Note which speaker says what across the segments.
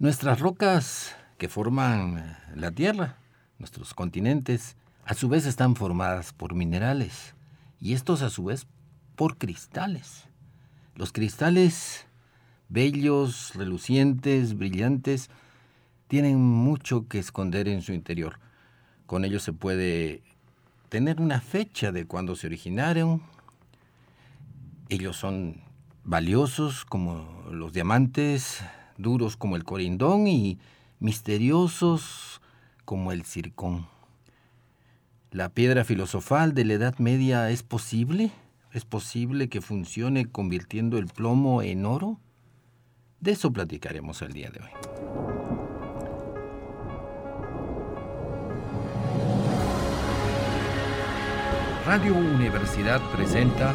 Speaker 1: Nuestras rocas que forman la Tierra, nuestros continentes, a su vez están formadas por minerales y estos a su vez por cristales. Los cristales bellos, relucientes, brillantes, tienen mucho que esconder en su interior. Con ellos se puede tener una fecha de cuando se originaron. Ellos son valiosos como los diamantes, duros como el corindón y misteriosos como el circón. ¿La piedra filosofal de la Edad Media es posible? ¿Es posible que funcione convirtiendo el plomo en oro? De eso platicaremos el día de hoy. Radio Universidad presenta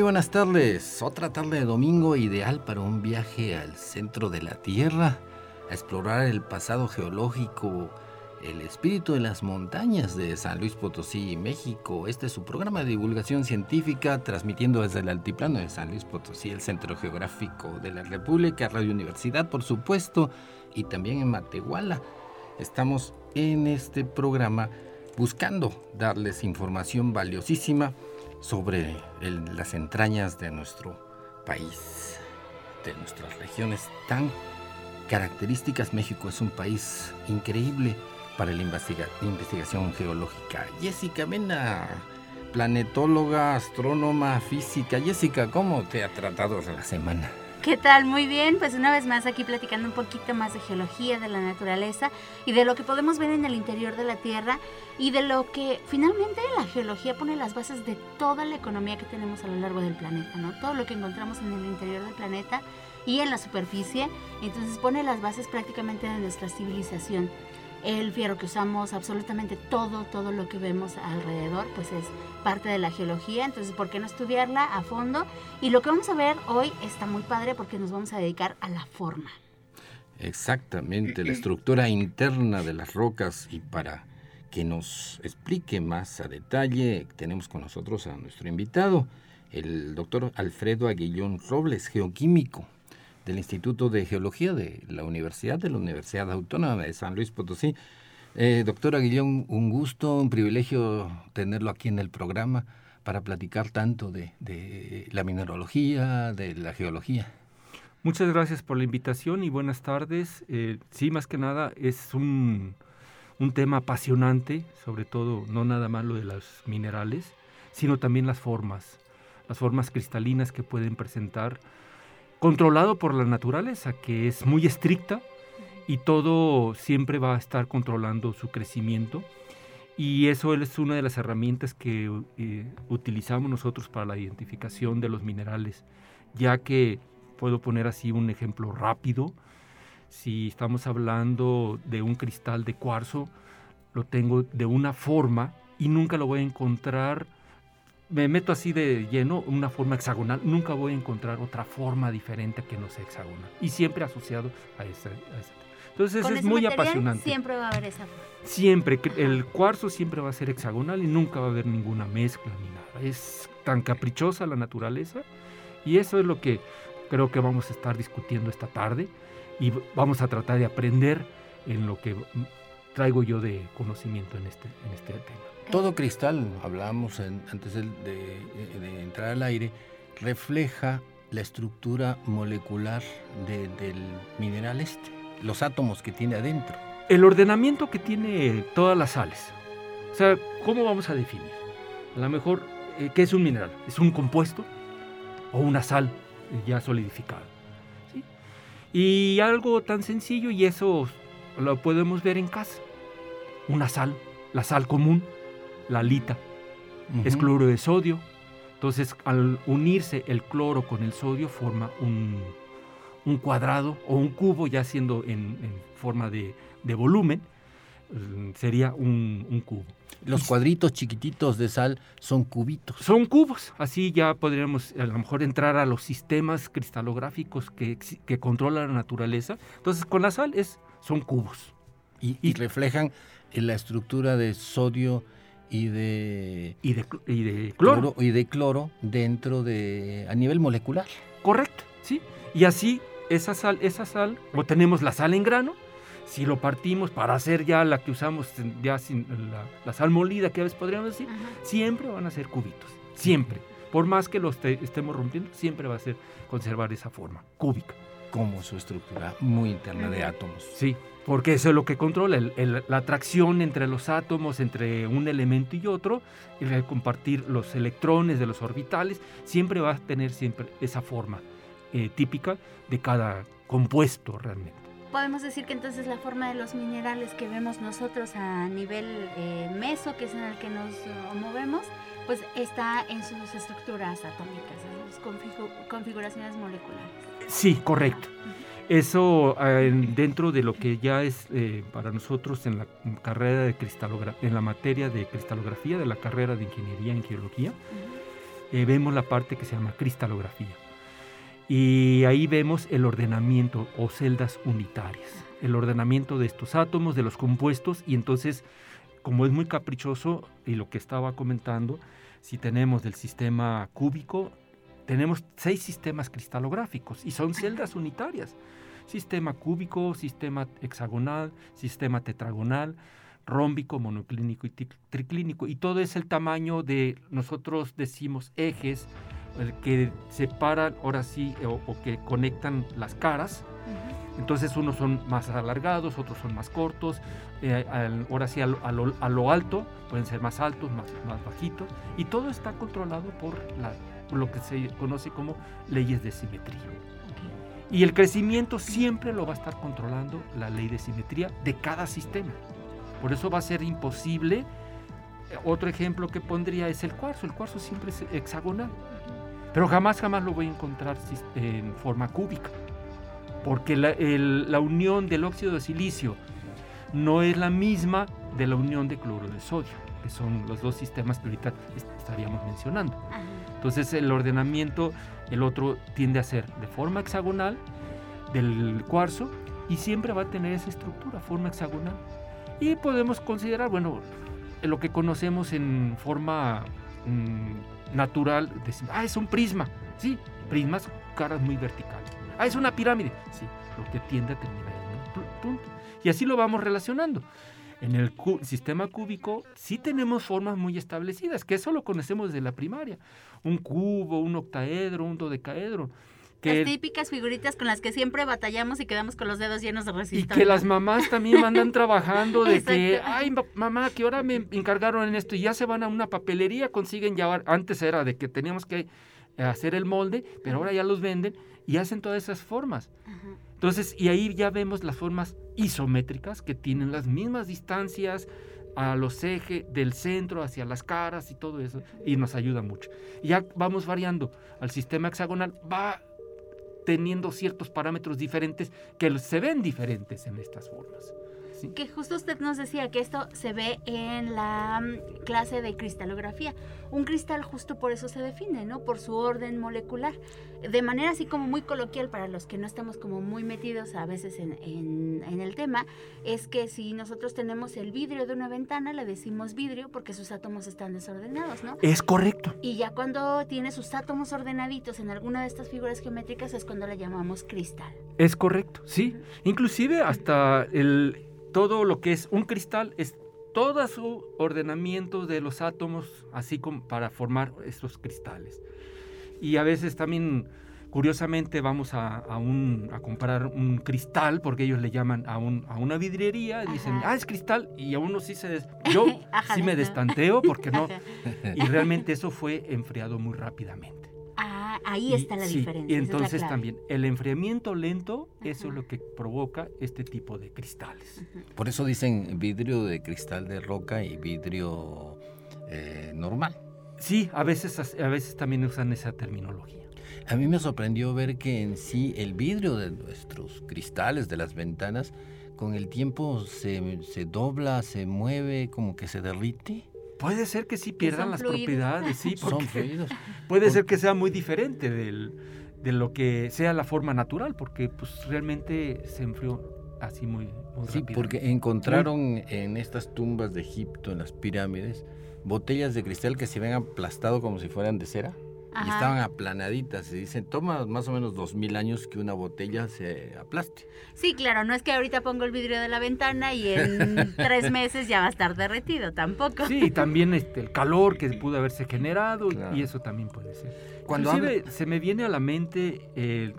Speaker 1: Muy buenas tardes, otra tarde de domingo ideal para un viaje al centro de la Tierra, a explorar el pasado geológico, el espíritu de las montañas de San Luis Potosí, México. Este es su programa de divulgación científica, transmitiendo desde el altiplano de San Luis Potosí, el centro geográfico de la República, Radio Universidad, por supuesto, y también en Matehuala. Estamos en este programa buscando darles información valiosísima sobre las entrañas de nuestro país, de nuestras regiones tan características. México es un país increíble para la investigación geológica. Jessica Mena, planetóloga, astrónoma, física. Jessica, ¿cómo te ha tratado la semana?
Speaker 2: ¿Qué tal? Muy bien, pues una vez más aquí platicando un poquito más de geología, de la naturaleza y de lo que podemos ver en el interior de la Tierra y de lo que finalmente la geología pone las bases de toda la economía que tenemos a lo largo del planeta, ¿no? Todo lo que encontramos en el interior del planeta y en la superficie, entonces pone las bases prácticamente de nuestra civilización el fierro que usamos, absolutamente todo, todo lo que vemos alrededor, pues es parte de la geología, entonces ¿por qué no estudiarla a fondo? Y lo que vamos a ver hoy está muy padre porque nos vamos a dedicar a la forma.
Speaker 1: Exactamente, la estructura interna de las rocas y para que nos explique más a detalle, tenemos con nosotros a nuestro invitado, el doctor Alfredo Aguillón Robles, geoquímico, del Instituto de Geología de la Universidad, de la Universidad Autónoma de San Luis Potosí. Eh, doctora Guillón, un gusto, un privilegio tenerlo aquí en el programa para platicar tanto de, la mineralogía, de la geología.
Speaker 3: Muchas gracias por la invitación y buenas tardes. Eh, sí, más que nada es un, un tema apasionante, sobre todo no nada más lo de los minerales, sino también las formas, las formas cristalinas que pueden presentar controlado por la naturaleza, que es muy estricta y todo siempre va a estar controlando su crecimiento. Y eso es una de las herramientas que eh, utilizamos nosotros para la identificación de los minerales, ya que puedo poner así un ejemplo rápido. Si estamos hablando de un cristal de cuarzo, lo tengo de una forma y nunca lo voy a encontrar me meto así de lleno, una forma hexagonal, nunca voy a encontrar otra forma diferente que no sea hexagonal. Y siempre asociado a esa.
Speaker 2: Entonces es muy apasionante. Siempre va a haber esa forma.
Speaker 3: Siempre, el cuarzo siempre va a ser hexagonal y nunca va a haber ninguna mezcla ni nada. Es tan caprichosa la naturaleza y eso es lo que creo que vamos a estar discutiendo esta tarde y vamos a tratar de aprender en lo que traigo yo de conocimiento en este, en este tema.
Speaker 1: Todo cristal, hablábamos antes de, entrar al aire, refleja la estructura molecular del mineral este, los átomos que tiene adentro.
Speaker 3: El ordenamiento que tiene todas las sales. O sea, ¿cómo vamos a definir? A lo mejor, eh, ¿qué es un mineral? ¿Es un compuesto o una sal ya solidificada? Y algo tan sencillo, y eso lo podemos ver en casa. Una sal, la sal común, la alita, es cloro de sodio, Entonces, al unirse el cloro con el sodio, forma un, un cuadrado o un cubo, ya siendo en, forma de, de, volumen, sería un, un cubo.
Speaker 1: Los cuadritos chiquititos de sal son cubitos.
Speaker 3: Son cubos. Así ya podríamos a lo mejor entrar a los sistemas cristalográficos que, que controla la naturaleza. Entonces, con la sal es, son cubos.
Speaker 1: Y, y reflejan la estructura de sodio y de,
Speaker 3: y de, y de cloro.
Speaker 1: y de cloro dentro de a nivel molecular.
Speaker 3: Correcto, sí. Y así esa sal, esa sal, o tenemos la sal en grano, si lo partimos para hacer ya la que usamos ya sin la, sal molida que a veces podríamos decir, siempre van a ser cubitos, siempre. Por más que lo estemos rompiendo, siempre va a ser conservar esa forma cúbica.
Speaker 1: Como su estructura muy interna de átomos.
Speaker 3: Sí, porque eso es lo que controla, la atracción entre los átomos, entre un elemento y otro, el compartir los electrones de los orbitales, siempre va a tener siempre esa forma eh, típica de cada compuesto realmente.
Speaker 2: Podemos decir que entonces la forma de los minerales que vemos nosotros a nivel eh, meso, que es en el que nos movemos, pues está en sus estructuras atómicas, en sus configuraciones moleculares.
Speaker 3: Sí, correcto. Eso dentro de lo que ya es eh, para nosotros en la carrera de cristalografía, en la materia de cristalografía de la carrera de ingeniería en geología, eh, vemos la parte que se llama cristalografía. Y ahí vemos el ordenamiento o celdas unitarias, el ordenamiento de estos átomos, de los compuestos, y entonces, como es muy caprichoso, y lo que estaba comentando, si tenemos del sistema cúbico, tenemos seis sistemas cristalográficos y son celdas unitarias sistema cúbico, sistema hexagonal, sistema tetragonal, rómbico, monoclínico y triclínico. Y todo es el tamaño de, nosotros decimos ejes, el que separan, ahora sí, o, que conectan las caras. Entonces unos son más alargados, otros son más cortos. Eh, ahora sí, a lo, alto, pueden ser más altos, más, más bajitos. Y todo está controlado por lo que se conoce como leyes de simetría. Y el crecimiento siempre lo va a estar controlando la ley de simetría de cada sistema. Por eso va a ser imposible. Otro ejemplo que pondría es el cuarzo. El cuarzo siempre es hexagonal. Pero jamás, jamás lo voy a encontrar en forma cúbica. Porque la, la unión del óxido de silicio no es la misma de la unión de cloro de sodio, que son los dos sistemas que ahorita estaríamos mencionando. Entonces el ordenamiento, el otro tiende a ser de forma hexagonal del cuarzo y siempre va a tener esa estructura, forma hexagonal. Y podemos considerar, bueno, lo que conocemos en forma mm, natural, ah, es un prisma. Sí, prismas, caras muy verticales. Ah, es una pirámide. Sí, lo que tiende a terminar en un punto. Y así lo vamos relacionando. En el sistema cúbico sí tenemos formas muy establecidas, que eso lo conocemos desde la primaria. Un cubo, un octaedro, un dodecaedro.
Speaker 2: las típicas figuritas con las que siempre batallamos y quedamos con los dedos llenos de resistencia.
Speaker 3: Y que las mamás también andan trabajando de que, ay, mamá, que ahora me encargaron en esto y ya se van a una papelería, consiguen llevar, antes era de que teníamos que hacer el molde, pero ahora ya los venden y hacen todas esas formas. Entonces, y ahí ya vemos las formas isométricas que tienen las mismas distancias a los ejes del centro hacia las caras y todo eso, y nos ayuda mucho. Ya vamos variando. Al sistema hexagonal va teniendo ciertos parámetros diferentes que se ven diferentes en estas formas.
Speaker 2: Que justo usted nos decía que esto se ve en la mm, clase de cristalografía. Un cristal justo por eso se define, ¿no? Por su orden molecular. De manera así como muy coloquial para los que no estamos como muy metidos a veces en, en, el tema, es que si nosotros tenemos el vidrio de una ventana, le decimos vidrio porque sus átomos están desordenados, ¿no?
Speaker 3: Es correcto.
Speaker 2: Y ya cuando tiene sus átomos ordenaditos en alguna de estas figuras geométricas es cuando le llamamos cristal.
Speaker 3: Es correcto, sí. Inclusive hasta el todo lo que es un cristal es todo su ordenamiento de los átomos, así como para formar estos cristales. Y a veces también, curiosamente, vamos a, a, un, a comprar un cristal, porque ellos le llaman a, un, a una vidriería, y dicen, ah, es cristal, y a uno sí se... Yo sí me destanteo, porque no... Y realmente eso fue enfriado muy rápidamente
Speaker 2: ahí está la diferencia.
Speaker 3: Y entonces también el enfriamiento lento, eso es lo que provoca este tipo de cristales.
Speaker 1: Por eso dicen vidrio de cristal de roca y vidrio eh, normal.
Speaker 3: Sí, a veces, a veces también usan esa terminología.
Speaker 1: A mí me sorprendió ver que en sí el vidrio de nuestros cristales de las ventanas con el tiempo se, se dobla, se mueve, como que se derrite.
Speaker 3: Puede ser que sí pierdan las propiedades, sí,
Speaker 1: son fluidos.
Speaker 3: Puede ser que sea muy diferente del, de lo que sea la forma natural, porque pues realmente se enfrió así muy, muy
Speaker 1: Sí, porque encontraron en estas tumbas de Egipto, en las pirámides, botellas de cristal que se habían aplastado como si fueran de cera. Y estaban aplanaditas. Se dicen, toma más o menos dos mil años que una botella se aplaste.
Speaker 2: Sí, claro, no es que ahorita pongo el vidrio de la ventana y en tres meses ya va a estar derretido, tampoco.
Speaker 3: Sí, también este, el calor que pudo haberse generado y eso también puede ser. Cuando se me viene a la mente eh,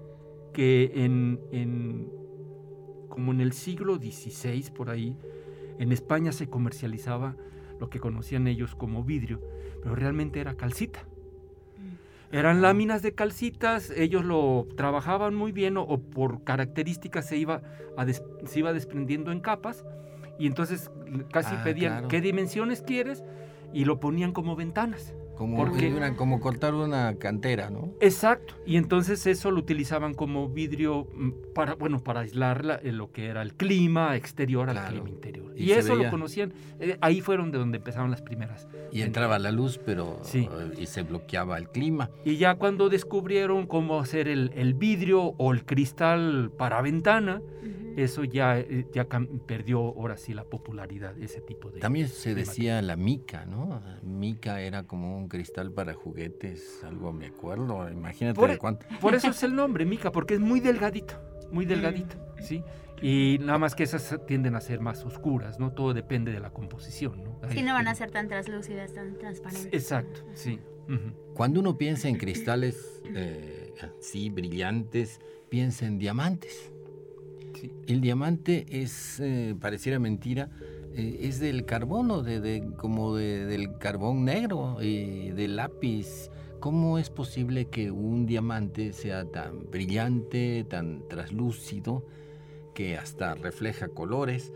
Speaker 3: que en, en, como en el siglo XVI por ahí, en España se comercializaba lo que conocían ellos como vidrio, pero realmente era calcita. Eran láminas de calcitas, ellos lo trabajaban muy bien o, por características se iba, se iba desprendiendo en capas y entonces casi ah, pedían qué dimensiones quieres y lo ponían como ventanas.
Speaker 1: Como, porque, como cortar una cantera, ¿no?
Speaker 3: Exacto. Y entonces eso lo utilizaban como vidrio mm, para, bueno, para aislar eh, lo que era el clima exterior al clima interior. Y, eso lo conocían. Eh, ahí fueron de donde empezaron las primeras.
Speaker 1: Y entraba la luz, pero sí. Eh, y se bloqueaba el clima.
Speaker 3: Y ya cuando descubrieron cómo hacer el, vidrio o el cristal para ventana, eso ya, ya perdió ahora sí la popularidad, ese tipo de...
Speaker 1: También se decía la mica, ¿no? Mica era como un cristal para juguetes, algo me acuerdo, imagínate
Speaker 3: por,
Speaker 1: de cuánto.
Speaker 3: Por eso es el nombre, mica, porque es muy delgadito, muy delgadito, mm. ¿sí? Y nada más que esas tienden a ser más oscuras, ¿no? Todo depende de la composición, ¿no?
Speaker 2: Sí, no van a ser tan translúcidas, tan transparentes.
Speaker 3: Exacto, sí.
Speaker 1: Cuando uno piensa en cristales eh, así brillantes, piensa en diamantes. El diamante es, eh, pareciera mentira, eh, es del carbono, de, como del carbón negro, y del lápiz. ¿Cómo es posible que un diamante sea tan brillante, tan traslúcido, que hasta refleja colores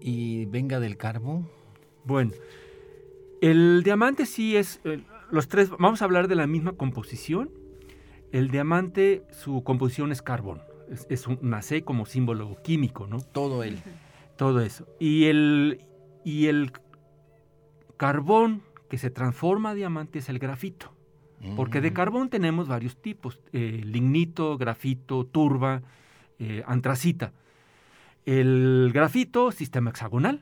Speaker 1: y venga del carbón?
Speaker 3: Bueno, el diamante sí es, eh, los tres, vamos a hablar de la misma composición. El diamante, su composición es carbón es, un, nace como símbolo químico, ¿no?
Speaker 1: Todo él.
Speaker 3: Todo eso. Y el, y el carbón que se transforma a diamante es el grafito. Porque de mm. carbón tenemos varios tipos, eh, lignito, grafito, turba, eh, antracita. El grafito, sistema hexagonal,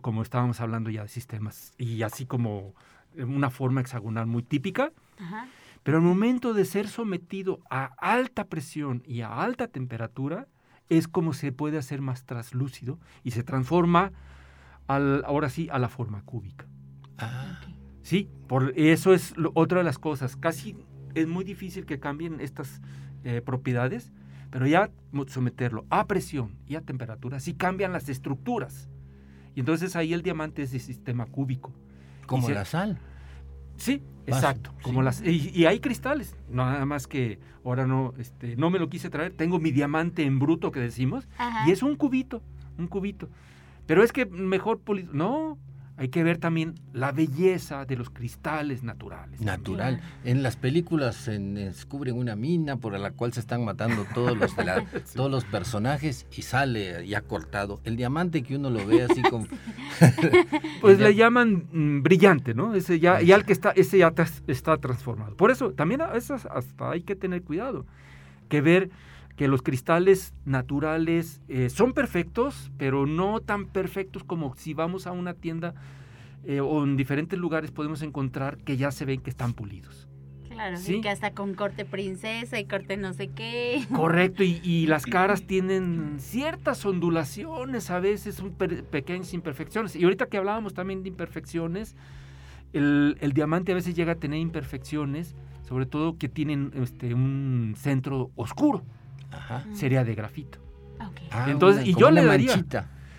Speaker 3: como estábamos hablando ya de sistemas, y así como una forma hexagonal muy típica. Ajá. Pero al momento de ser sometido a alta presión y a alta temperatura, es como se puede hacer más traslúcido y se transforma al, ahora sí a la forma cúbica. Ah. Sí, por eso es otra de las cosas. Casi es muy difícil que cambien estas eh, propiedades, pero ya someterlo a presión y a temperatura, sí cambian las estructuras. Y entonces ahí el diamante es de sistema cúbico.
Speaker 1: Como la sal.
Speaker 3: Sí, exacto. Como las y, hay cristales, nada más que ahora no, este, no me lo quise traer. Tengo mi diamante en bruto que decimos y es un cubito, un cubito. Pero es que mejor no, hay que ver también la belleza de los cristales naturales.
Speaker 1: Natural. En las películas se descubren una mina por la cual se están matando todos los, todos los personajes y sale ya cortado. El diamante que uno lo ve así como...
Speaker 3: pues le llaman mm, brillante, ¿no? Ese ya, ya el que está, ese ya está transformado. Por eso también hasta hay que tener cuidado. Que ver que los cristales naturales eh, son perfectos, pero no tan perfectos como si vamos a una tienda eh, o en diferentes lugares podemos encontrar que ya se ven que están pulidos.
Speaker 2: Claro, ¿Sí? que hasta con corte princesa y corte no sé qué.
Speaker 3: Correcto, y, las caras tienen ciertas ondulaciones, a veces son pequeñas imperfecciones. Y ahorita que hablábamos también de imperfecciones, el, el, diamante a veces llega a tener imperfecciones, sobre todo que tienen este, un centro oscuro sería de grafito.
Speaker 1: Ah, Entonces, y yo le daría.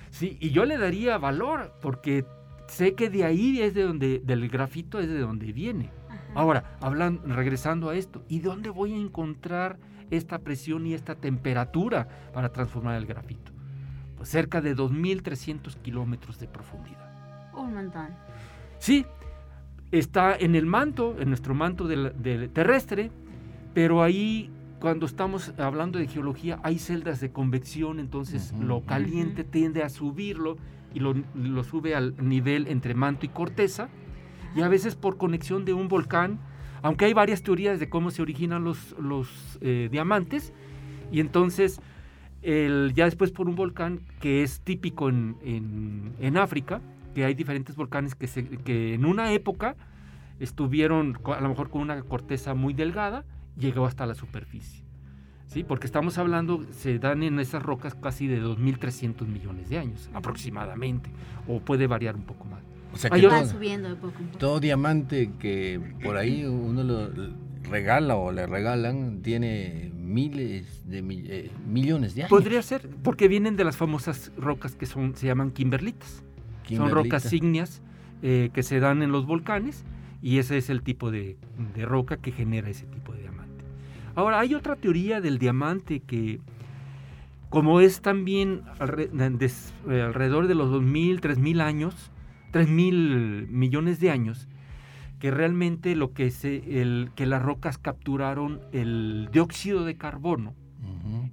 Speaker 3: Sí, y yo le daría valor, porque sé que de ahí es de donde, del grafito es de donde viene. Ahora, hablan, regresando a esto, ¿y dónde voy a encontrar esta presión y esta temperatura para transformar el grafito? Pues cerca de 2.300 kilómetros de profundidad.
Speaker 2: Un montón.
Speaker 3: Sí, está en el manto, en nuestro manto del, del terrestre, pero ahí cuando estamos hablando de geología hay celdas de convección, entonces
Speaker 1: Ujú.
Speaker 3: lo caliente tiende a subirlo y lo, lo sube al nivel entre manto y corteza, y a veces por conexión de un volcán, aunque hay varias teorías de cómo se originan los, los eh, diamantes, y entonces el, ya después por un volcán que es típico en, en- en África, que hay diferentes volcanes que, se- que en una época estuvieron a lo mejor con una corteza muy delgada, llegó hasta la superficie. ¿Sí? Porque estamos hablando, se dan en esas rocas casi de 2.300 millones de años, aproximadamente, o puede variar un poco más.
Speaker 1: O sea que
Speaker 2: Va
Speaker 1: todo,
Speaker 2: subiendo de poco en poco.
Speaker 1: todo diamante que por ahí uno lo regala o le regalan tiene miles de mi- eh, millones de años.
Speaker 3: Podría ser, porque vienen de las famosas rocas que son, se llaman kimberlitas. Son rocas
Speaker 1: Kimberlita.
Speaker 3: ígneas eh, que se dan en los volcanes y ese es el tipo de, de roca que genera ese tipo. Ahora, hay otra teoría del diamante que, como es también eh, alrededor de los 2.000, 3.000 años, 3.000 millones de años, que realmente lo que, se, el, que las rocas capturaron el dióxido de carbono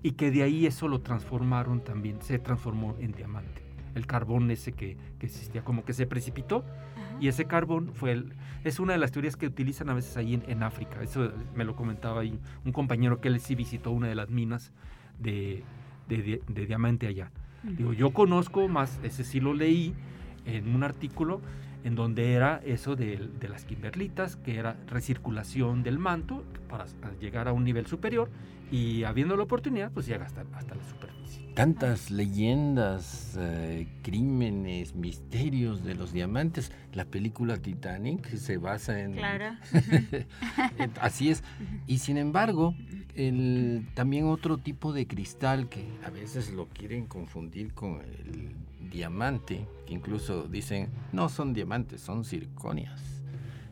Speaker 3: y que de ahí eso lo transformaron también, se transformó en diamante. El carbón ese que, que existía, como que se precipitó. Y ese carbón fue el, es una de las teorías que utilizan a veces ahí en, en África. Eso me lo comentaba ahí un compañero que él sí visitó una de las minas de, de- de- de diamante allá. Digo, yo conozco más, ese sí lo leí en un artículo en donde era eso de, de las kimberlitas, que era recirculación del manto para llegar a un nivel superior y habiendo la oportunidad, pues llega hasta, hasta la superficie.
Speaker 1: Tantas leyendas, eh, crímenes, misterios de los diamantes. La película Titanic se basa en...
Speaker 2: Claro.
Speaker 1: Así es. Y sin embargo, el, también otro tipo de cristal que a veces lo quieren confundir con el diamante, que incluso dicen, no son diamantes, son circonias.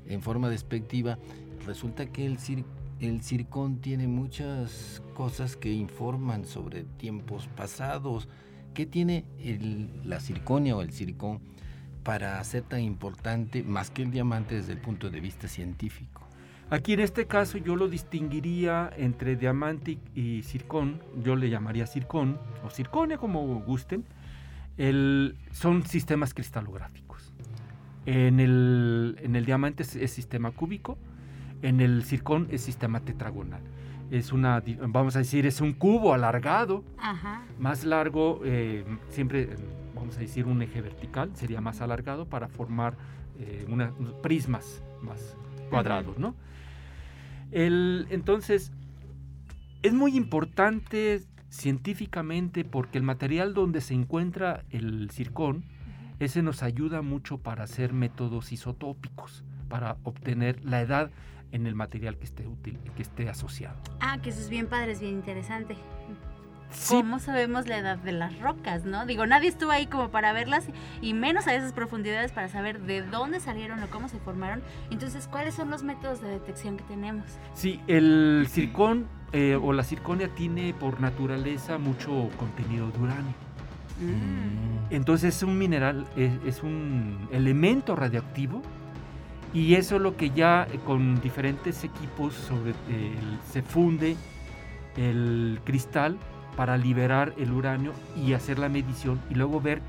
Speaker 1: En forma despectiva, resulta que el, cir- el circón tiene muchas cosas que informan sobre tiempos pasados. ¿Qué tiene la circonia o el circón para ser tan importante más que el diamante desde el punto de vista científico?
Speaker 3: Aquí en este caso yo lo distinguiría entre diamante y circón, yo le llamaría circón o circonia como gusten, son sistemas cristalográficos. En el, en el diamante es, es sistema cúbico, en el circón es sistema tetragonal. Es una, vamos a decir, es un cubo alargado,
Speaker 2: Ajá.
Speaker 3: más largo, eh, siempre, eh, vamos a decir, un eje vertical, sería más alargado para formar eh, una- prismas más cuadrados, ¿no? El- entonces, es muy importante científicamente porque el material donde se encuentra el circón, ese nos ayuda mucho para hacer métodos isotópicos, para obtener la edad en el material que esté útil, que esté asociado.
Speaker 2: Ah, que eso es bien padre, es bien interesante.
Speaker 3: Sí,
Speaker 2: ¿Cómo sabemos la edad de las rocas, no? Digo, nadie estuvo ahí como para verlas y menos a esas profundidades para saber de dónde salieron o cómo se formaron. Entonces, ¿cuáles son los métodos de detección que tenemos?
Speaker 3: Sí, el circón eh, o la circonia tiene por naturaleza mucho contenido de uranio.
Speaker 2: Mm.
Speaker 3: Entonces es un mineral, es, es un elemento radioactivo y eso es lo que ya eh, con diferentes equipos eh, se funde el cristal para liberar el uranio y hacer la medición y luego ver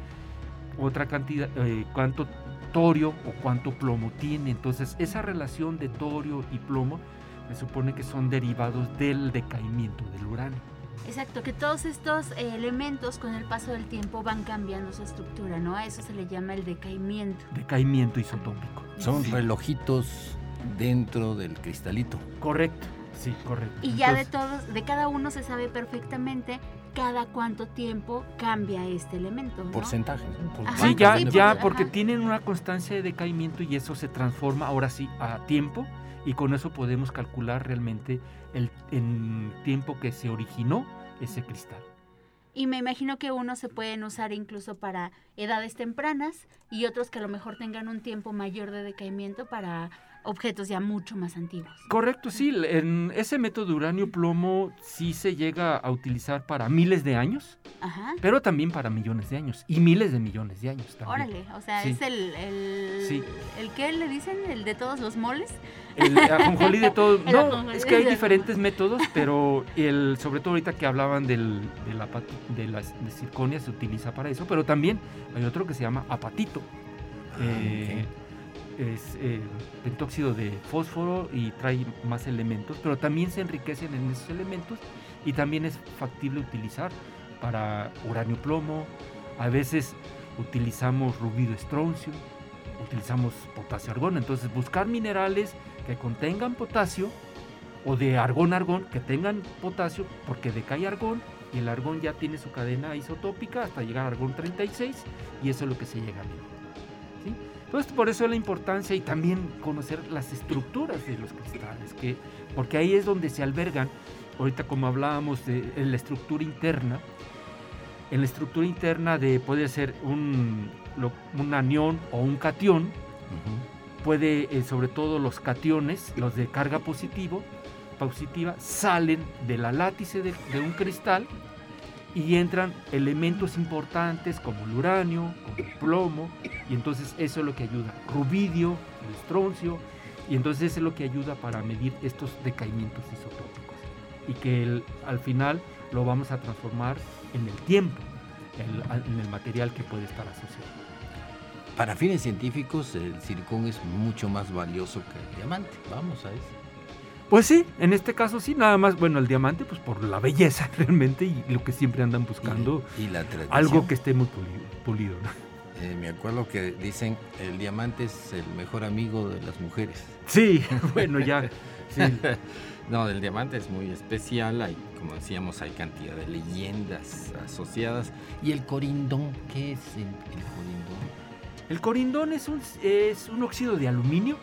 Speaker 3: otra cantidad, eh, cuánto torio o cuánto plomo tiene. Entonces esa relación de torio y plomo se supone que son derivados del decaimiento del uranio.
Speaker 2: Exacto, que todos estos eh, elementos con el paso del tiempo van cambiando su estructura, ¿no? A eso se le llama el decaimiento.
Speaker 3: Decaimiento isotópico.
Speaker 1: Son
Speaker 3: Sí.
Speaker 1: relojitos dentro del cristalito.
Speaker 3: Correcto, sí, correcto.
Speaker 2: Y ya de todos, de cada uno se sabe perfectamente cada cuánto tiempo cambia este elemento, ¿no?
Speaker 1: Porcentajes. ¿no? Por-
Speaker 2: Ajá,
Speaker 3: Sí, ya,
Speaker 2: sí,
Speaker 3: ya,
Speaker 2: porque-
Speaker 3: porque
Speaker 2: ajá.
Speaker 3: tienen una constancia de decaimiento y eso se transforma ahora sí a tiempo y con eso podemos calcular realmente el tiempo que se originó ese cristal.
Speaker 2: Y me imagino que unos se pueden usar incluso para edades tempranas y otros que a lo mejor tengan un tiempo mayor de decaimiento para objetos ya mucho más antiguos.
Speaker 3: Correcto, sí. En ese método de uranio-plomo sí se llega a utilizar para miles de años,
Speaker 2: Ajá.
Speaker 3: pero también para millones de años y miles de millones de años también.
Speaker 2: Órale, o sea,
Speaker 3: Sí.
Speaker 2: es el, el,
Speaker 3: Sí.
Speaker 2: el que le dicen, el de todos los moles.
Speaker 3: El ajonjolí de todo.
Speaker 2: El
Speaker 3: No, es que hay diferentes métodos, pero el, sobre todo ahorita que hablaban del, de la de las de circonia se utiliza para eso, pero también hay otro que se llama apatito.
Speaker 1: Ah,
Speaker 3: Eh, Es eh, pentóxido de fósforo y trae más elementos, pero también se enriquecen en esos elementos y también es factible utilizar para uranio plomo. A veces utilizamos rubido estroncio, utilizamos potasio argón. Entonces buscar minerales que contengan potasio o de argón argón que tengan potasio porque decae argón y el argón ya tiene su cadena isotópica hasta llegar a argón 36 y eso es lo que se llega a medir. Entonces por eso la importancia y también conocer las estructuras de los cristales, que, porque ahí es donde se albergan, ahorita como hablábamos de en la estructura interna, en la estructura interna de puede ser un, lo- un anión o un catión, puede, eh, sobre todo los cationes, los de carga positivo, positiva, salen de la látice de, de un cristal y entran elementos importantes como el uranio, como el plomo, y entonces eso es lo que ayuda. Rubidio, el estroncio, y entonces eso es lo que ayuda para medir estos decaimientos isotópicos. Y que el- al final lo vamos a transformar en el tiempo, el- en el material que puede estar asociado.
Speaker 1: Para fines científicos, el circón es mucho más valioso que el diamante. Vamos a eso.
Speaker 3: Pues sí, en este caso sí, nada más, bueno, el diamante pues por la belleza realmente y lo que siempre andan buscando,
Speaker 1: Y, y la tradición.
Speaker 3: algo que esté muy pulido. pulido, ¿no?
Speaker 1: Eh, me acuerdo que dicen el diamante es el mejor amigo de las mujeres.
Speaker 3: Sí, bueno, ya, sí,
Speaker 1: No, el diamante es muy especial. Hay, como decíamos, hay cantidad de leyendas asociadas. ¿Y el corindón? ¿Qué es el, el corindón?
Speaker 3: El corindón es un, es un óxido de aluminio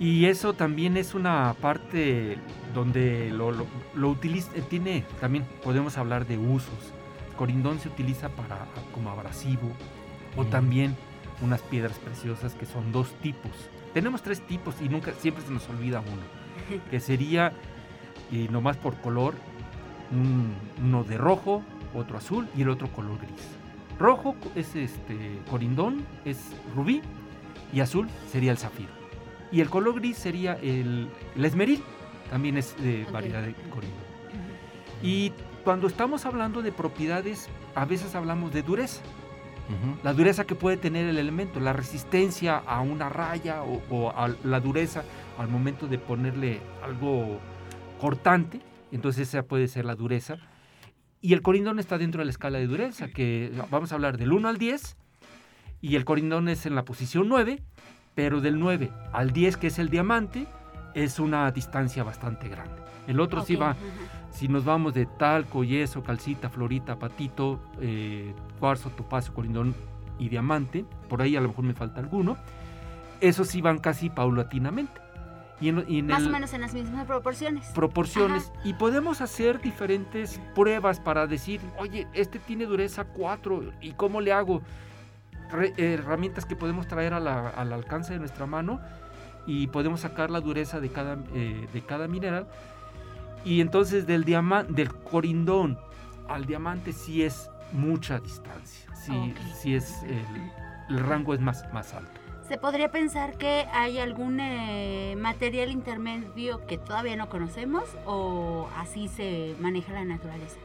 Speaker 3: y eso también es una parte donde lo, lo, lo utiliza, eh, tiene, también podemos hablar de usos. Corindón se utiliza para, como abrasivo o
Speaker 1: Mm.
Speaker 3: también unas piedras preciosas que son dos tipos. Tenemos tres tipos y nunca, siempre se nos olvida uno, que sería, y nomás por color, un- uno de rojo, otro azul y el otro color gris. Rojo es este corindón, es rubí y azul sería el zafiro. Y el color gris sería el, el esmeril, también es de
Speaker 2: Ok.
Speaker 3: variedad de corindón. Y cuando estamos hablando de propiedades, a veces hablamos de dureza.
Speaker 1: Ujú.
Speaker 3: La dureza que puede tener el elemento, la resistencia a una raya o, o a la dureza al momento de ponerle algo cortante, entonces esa puede ser la dureza. Y el corindón está dentro de la escala de dureza, que vamos a hablar del 1 al 10, y el corindón es en la posición 9, pero del 9 al 10, que es el diamante, es una distancia bastante grande. El otro sí va si nos vamos de talco, yeso, calcita, florita, patito, eh, cuarzo, topacio, corindón y diamante, por ahí a lo mejor me falta alguno, esos sí van casi paulatinamente. Y en, y en
Speaker 2: Más
Speaker 3: el-
Speaker 2: o menos en las mismas proporciones.
Speaker 3: proporciones y podemos hacer diferentes pruebas para decir, oye, este tiene dureza 4 y cómo le hago Re- herramientas que podemos traer a la- al alcance de nuestra mano y podemos sacar la dureza de cada, eh, de cada mineral y entonces del del corindón al diamante sí es mucha distancia sí,
Speaker 2: Ok.
Speaker 3: sí es el, el rango es más, más alto
Speaker 2: ¿Se podría pensar que hay algún eh, material intermedio que todavía no conocemos o así se maneja la naturaleza?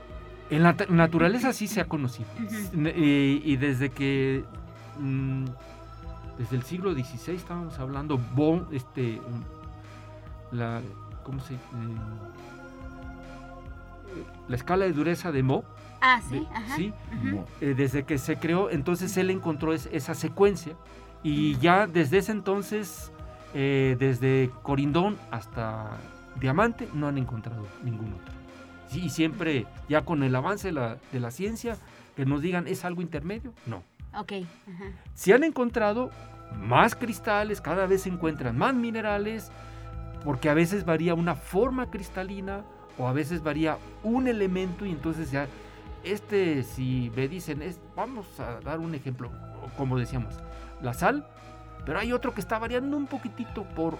Speaker 3: En la naturaleza sí se ha conocido. Ne- eh, y desde que. Mm, desde el siglo XVI estábamos hablando. Bon, este. La. ¿Cómo se.? eh, la escala de dureza de Mo.
Speaker 2: Ah, sí,
Speaker 3: de-
Speaker 2: ajá.
Speaker 3: sí, eh, desde que se creó, entonces él encontró es- esa secuencia. Y ya desde ese entonces, eh, desde Corindón hasta Diamante, no han encontrado ningún otro. Sí, y siempre, ya con el avance de la, de la ciencia, que nos digan, ¿es algo intermedio? No.
Speaker 2: Ok.
Speaker 3: Se han encontrado más cristales, cada vez se encuentran más minerales, porque a veces varía una forma cristalina o a veces varía un elemento y entonces ya, este, si me dicen, es, vamos a dar un ejemplo, como decíamos, la sal pero hay otro que está variando un poquitito por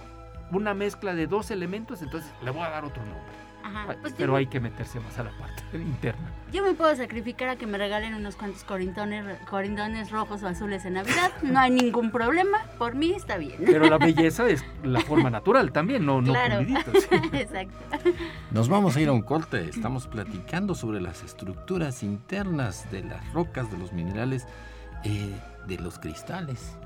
Speaker 3: una mezcla de dos elementos, entonces le voy a dar otro nombre.
Speaker 2: Ajá. Pues
Speaker 3: pero
Speaker 2: yo,
Speaker 3: hay que meterse más a la parte interna.
Speaker 2: yo me puedo sacrificar a que me regalen unos cuantos corintones, rojos o azules en Navidad. No hay ningún problema. Por mí está bien.
Speaker 3: Pero la belleza es la forma natural también, no, no
Speaker 2: Claro. Exacto.
Speaker 1: Nos vamos a ir a un corte. Estamos platicando sobre las estructuras internas de las rocas, de los minerales, eh, de los cristales.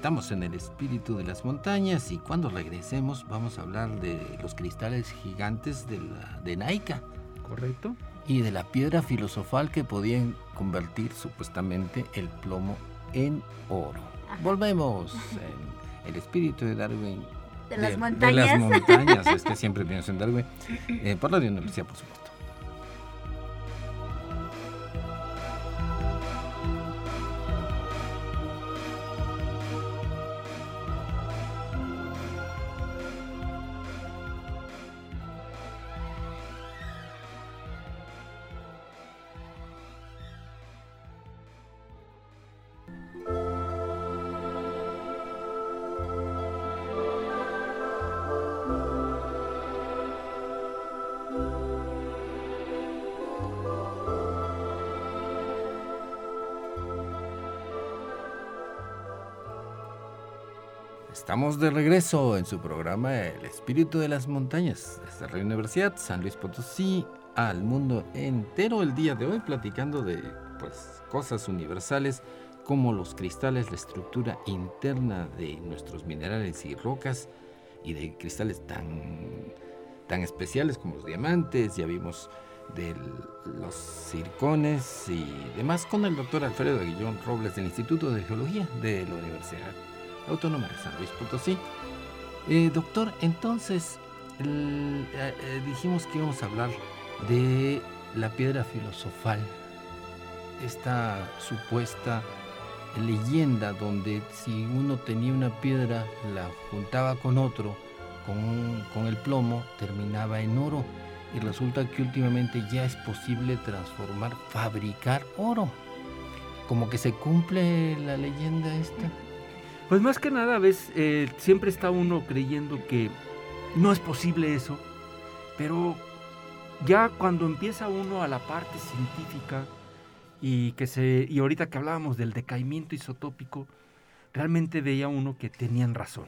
Speaker 1: Estamos en el espíritu de las montañas y cuando regresemos vamos a hablar de los cristales gigantes de, la, de Naica
Speaker 3: ¿Correcto?
Speaker 1: y de la piedra filosofal que podían convertir supuestamente el plomo en oro. Volvemos en el espíritu de Darwin.
Speaker 2: De las
Speaker 1: De
Speaker 2: montañas.
Speaker 1: las montañas, es que siempre pienso en Darwin. eh, por Radio Universidad, por supuesto. Estamos de regreso en su programa El Espíritu de las Montañas, desde la Universidad San Luis Potosí al mundo entero. El día de hoy, platicando de pues, cosas universales como los cristales, la estructura interna de nuestros minerales y rocas, y de cristales tan, tan especiales como los diamantes, ya vimos de los circones y demás con el doctor Alfredo Aguillón Robles del Instituto de Geología de la Universidad Autónoma de San Luis Potosí. Eh, doctor, entonces eh, eh, dijimos que íbamos a hablar de la piedra filosofal, esta supuesta leyenda donde si uno tenía una piedra, la juntaba con otro, con, con el plomo, terminaba en oro. Y resulta que últimamente ya es posible transformar, fabricar oro. Como que se cumple la leyenda esta.
Speaker 3: Pues más que nada, ves, Eh, siempre está uno creyendo que no es posible eso, pero ya cuando empieza uno a la parte científica y que se y ahorita que hablábamos del decaimiento isotópico, realmente veía uno que tenían razón.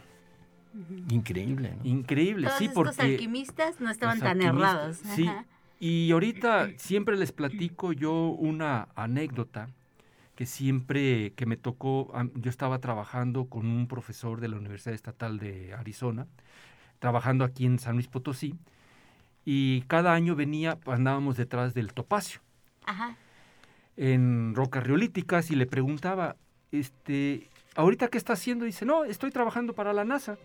Speaker 1: Increíble, ¿no?
Speaker 3: Increíble,
Speaker 2: Todos
Speaker 3: sí,
Speaker 2: estos
Speaker 3: porque
Speaker 2: alquimistas no estaban
Speaker 3: los
Speaker 2: tan errados.
Speaker 3: sí.
Speaker 2: Ajá.
Speaker 3: Y ahorita siempre les platico yo una anécdota que siempre que me tocó, yo estaba trabajando con un profesor de la Universidad Estatal de Arizona, trabajando aquí en San Luis Potosí, y cada año venía, andábamos detrás del topacio,
Speaker 2: Ajá.
Speaker 3: en rocas riolíticas, y le preguntaba, este, ¿ahorita qué está haciendo? Dice, no, estoy trabajando para la NASA.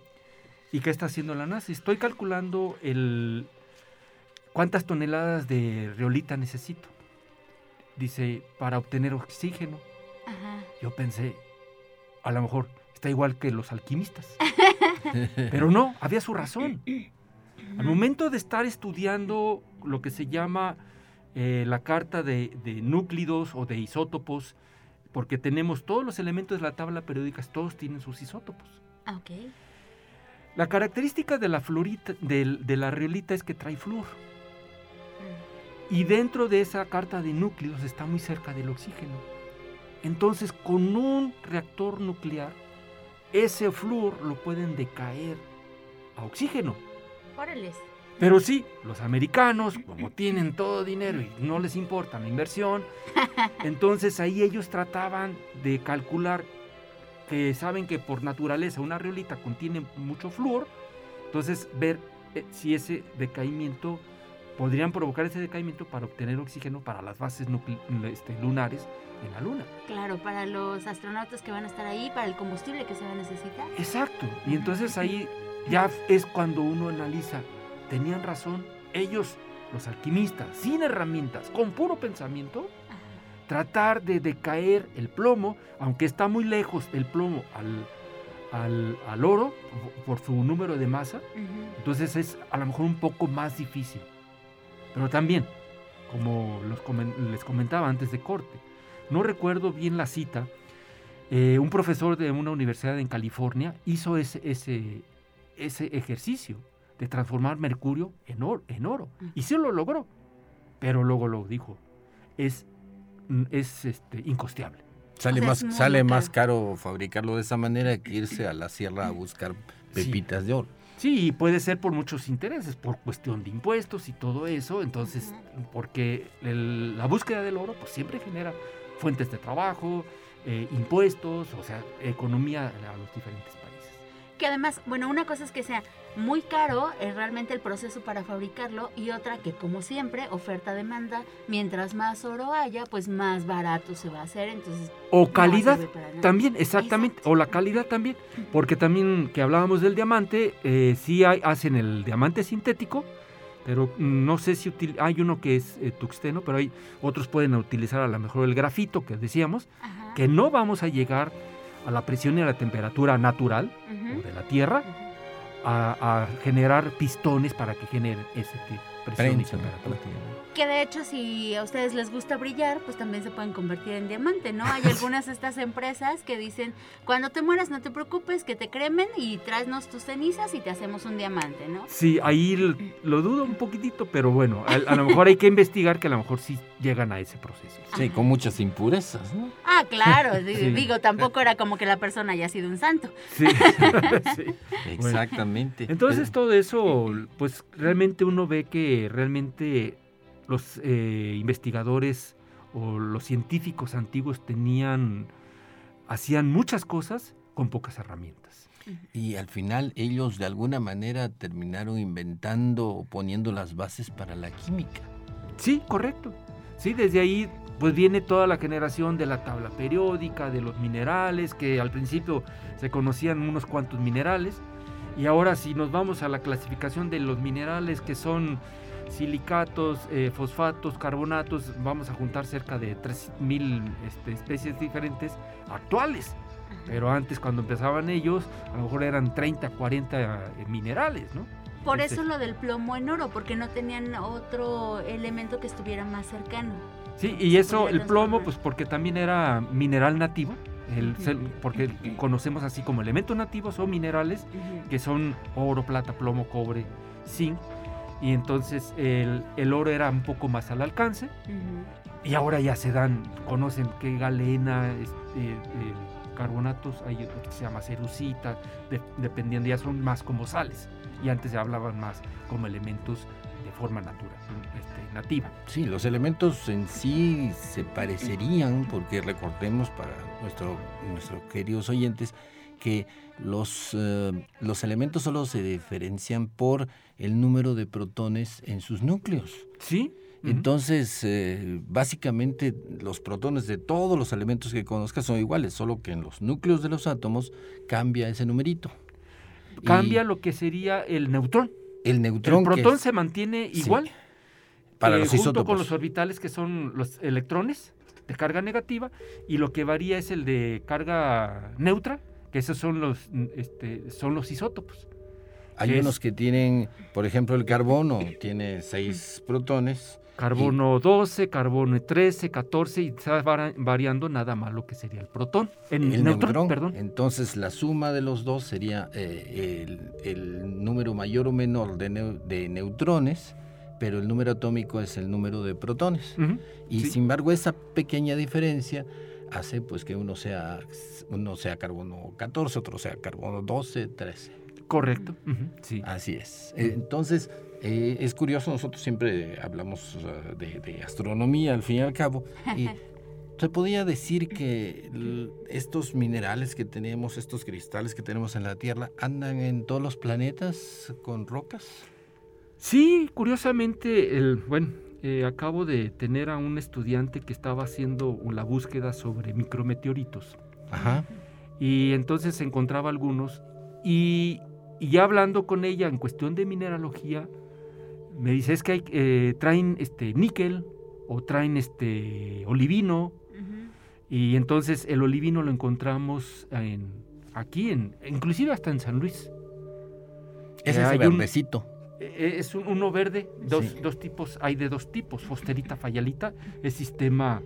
Speaker 3: ¿Y qué está haciendo la NASA? Estoy calculando el cuántas toneladas de riolita necesito. Dice, para obtener oxígeno.
Speaker 2: Ajá.
Speaker 3: Yo pensé, a lo mejor está igual que los alquimistas. Pero no, había su razón. Al momento de estar estudiando lo que se llama eh, la carta de, de núclidos o de isótopos, porque tenemos todos los elementos de la tabla periódica, todos tienen sus isótopos.
Speaker 2: Ah, Ok.
Speaker 3: La característica de la florita, del- de, la riolita es que trae flúor. Y dentro de esa carta de núcleos está muy cerca del oxígeno. Entonces, con un reactor nuclear, ese flúor lo pueden decaer a oxígeno.
Speaker 2: Órales.
Speaker 3: Pero sí, los americanos, como tienen todo dinero y no les importa la inversión, entonces ahí ellos trataban de calcular que saben que por naturaleza una riolita contiene mucho flúor, entonces ver eh, si ese decaimiento, podrían provocar ese decaimiento para obtener oxígeno para las bases este, lunares en la luna.
Speaker 2: Claro, para los astronautas que van a estar ahí, para el combustible que se va a necesitar.
Speaker 3: Exacto. Y entonces ahí ya es cuando uno analiza, tenían razón, ellos, los alquimistas, sin herramientas, con puro pensamiento,
Speaker 2: Ajá.
Speaker 3: tratar de decaer el plomo, aunque está muy lejos el plomo al, al, al oro por, su número de masa, entonces es a lo mejor un poco más difícil. Pero también, como los comen- les comentaba antes de corte, no recuerdo bien la cita, eh, un profesor de una universidad en California hizo ese, ese, ese ejercicio de transformar mercurio en oro, en oro. Y sí lo logró, pero luego lo dijo, es, mm, es este, incosteable.
Speaker 1: Sale,
Speaker 2: O sea,
Speaker 1: más, sale más
Speaker 2: caro.
Speaker 1: caro fabricarlo de esa manera que irse a la sierra a buscar pepitas de oro.
Speaker 3: Sí, y puede ser por muchos intereses, por cuestión de impuestos y todo eso, entonces, porque el- la búsqueda del oro pues siempre genera fuentes de trabajo, eh, impuestos, o sea, economía a los diferentes países.
Speaker 2: Que además, bueno, una cosa es que sea muy caro, es realmente el proceso para fabricarlo, y otra que, como siempre, oferta-demanda, mientras más oro haya, pues más barato se va a hacer, entonces...
Speaker 3: O calidad también, exactamente,
Speaker 2: Exacto.
Speaker 3: o la calidad también, porque también que hablábamos del diamante, eh, sí hay, hacen el diamante sintético, pero no sé si util- hay uno que es eh, tuxteno, pero hay otros pueden utilizar a lo mejor el grafito que decíamos,
Speaker 2: Ajá.
Speaker 3: que no vamos a llegar a la presión y a la temperatura natural o de la Tierra. A, a generar pistones para que generen ese tipo
Speaker 2: Que de hecho, si a ustedes les gusta brillar, pues también se pueden convertir en diamante, ¿no? Hay algunas de estas empresas que dicen, cuando te mueras no te preocupes, que te cremen y tráenos tus cenizas y te hacemos un diamante, ¿no?
Speaker 3: Sí, ahí lo dudo un poquitito, pero bueno, a, a lo mejor hay que investigar que a lo mejor sí llegan a ese proceso.
Speaker 1: Sí,
Speaker 2: Ajá.
Speaker 1: con muchas impurezas, ¿no?
Speaker 2: Ah, claro,
Speaker 3: Sí.
Speaker 2: digo, tampoco era como que la persona haya sido un santo.
Speaker 3: Sí, sí.
Speaker 1: Exactamente.
Speaker 3: Entonces todo eso, pues realmente uno ve que realmente los eh, investigadores o los científicos antiguos tenían, hacían muchas cosas con pocas herramientas.
Speaker 1: Y al final ellos de alguna manera terminaron inventando o poniendo las bases para la química.
Speaker 3: Sí, correcto. Sí, desde ahí pues viene toda la generación de la tabla periódica, de los minerales, que al principio se conocían unos cuantos minerales, y ahora si nos vamos a la clasificación de los minerales que son silicatos, eh, fosfatos, carbonatos, vamos a juntar cerca de 3.000 este, especies diferentes actuales. Pero antes cuando empezaban ellos, a lo mejor eran 30, 40 eh, minerales, ¿no?
Speaker 2: Por
Speaker 3: Este-
Speaker 2: eso lo del plomo en oro, porque no tenían otro elemento que estuviera más cercano.
Speaker 3: Sí, y eso,
Speaker 2: podía
Speaker 3: el plomo, pues porque también era mineral nativo, el, porque conocemos así como elementos nativos o minerales, que son oro, plata, plomo, cobre, zinc, y entonces el, el oro era un poco más al alcance, y ahora ya se dan, conocen que galena, este, eh, carbonatos, hay otro que se llama cerucita, de- dependiendo, ya son más como sales, y antes se hablaban más como elementos de forma natural, este, nativa.
Speaker 1: Sí, los elementos en sí se parecerían, porque recordemos para nuestro, nuestros queridos oyentes que los, eh, los elementos solo se diferencian por el número de protones en sus núcleos.
Speaker 3: ¿Sí?
Speaker 1: Entonces, eh, básicamente los protones de todos los elementos que conozcas son iguales, solo que en los núcleos de los átomos cambia ese numerito. Y
Speaker 3: cambia lo que sería el neutrón.
Speaker 1: el neutrón.
Speaker 3: el protón
Speaker 1: es-
Speaker 3: se mantiene
Speaker 1: sí,
Speaker 3: igual
Speaker 1: para
Speaker 3: eh,
Speaker 1: los
Speaker 3: junto
Speaker 1: isótopos.
Speaker 3: con los orbitales que son los electrones de carga negativa y lo que varía es el de carga neutra, que esos son los este, son los isótopos.
Speaker 1: Hay
Speaker 3: que es-
Speaker 1: unos que tienen, por ejemplo, el carbono tiene seis protones.
Speaker 3: Carbono 12, carbono 13, 14 y está variando nada más lo que sería el protón.
Speaker 1: El
Speaker 3: neutrón,
Speaker 1: neutrón.
Speaker 3: perdón.
Speaker 1: Entonces, la suma de los dos sería eh, el, el número mayor o menor de, neu- de neutrones, pero el número atómico es el número de protones. Y
Speaker 3: sí.
Speaker 1: sin embargo, esa pequeña diferencia hace pues que uno sea, uno sea carbono 14, otro sea carbono 12, 13.
Speaker 3: Correcto. ujú, sí.
Speaker 1: Así es. Eh, Entonces, eh, es curioso, nosotros siempre hablamos uh, de, de astronomía al fin y al cabo, y se podía decir que estos minerales que tenemos, estos cristales que tenemos en la Tierra, andan en todos los planetas con rocas.
Speaker 3: Sí, curiosamente, el, bueno, eh, acabo de tener a un estudiante que estaba haciendo la búsqueda sobre micrometeoritos.
Speaker 1: Ajá.
Speaker 3: Y entonces se encontraba algunos. Y, y ya hablando con ella en cuestión de mineralogía, me dice, es que hay, eh, traen este níquel o traen este olivino. Y entonces el olivino lo encontramos en, aquí, en, inclusive hasta en San Luis.
Speaker 1: Ese
Speaker 3: Eh,
Speaker 1: es
Speaker 3: hay
Speaker 1: el
Speaker 3: un-
Speaker 1: verdecito.
Speaker 3: Es un- uno verde, dos,
Speaker 1: Sí.
Speaker 3: dos tipos, hay de dos tipos, fosterita, fayalita, es sistema,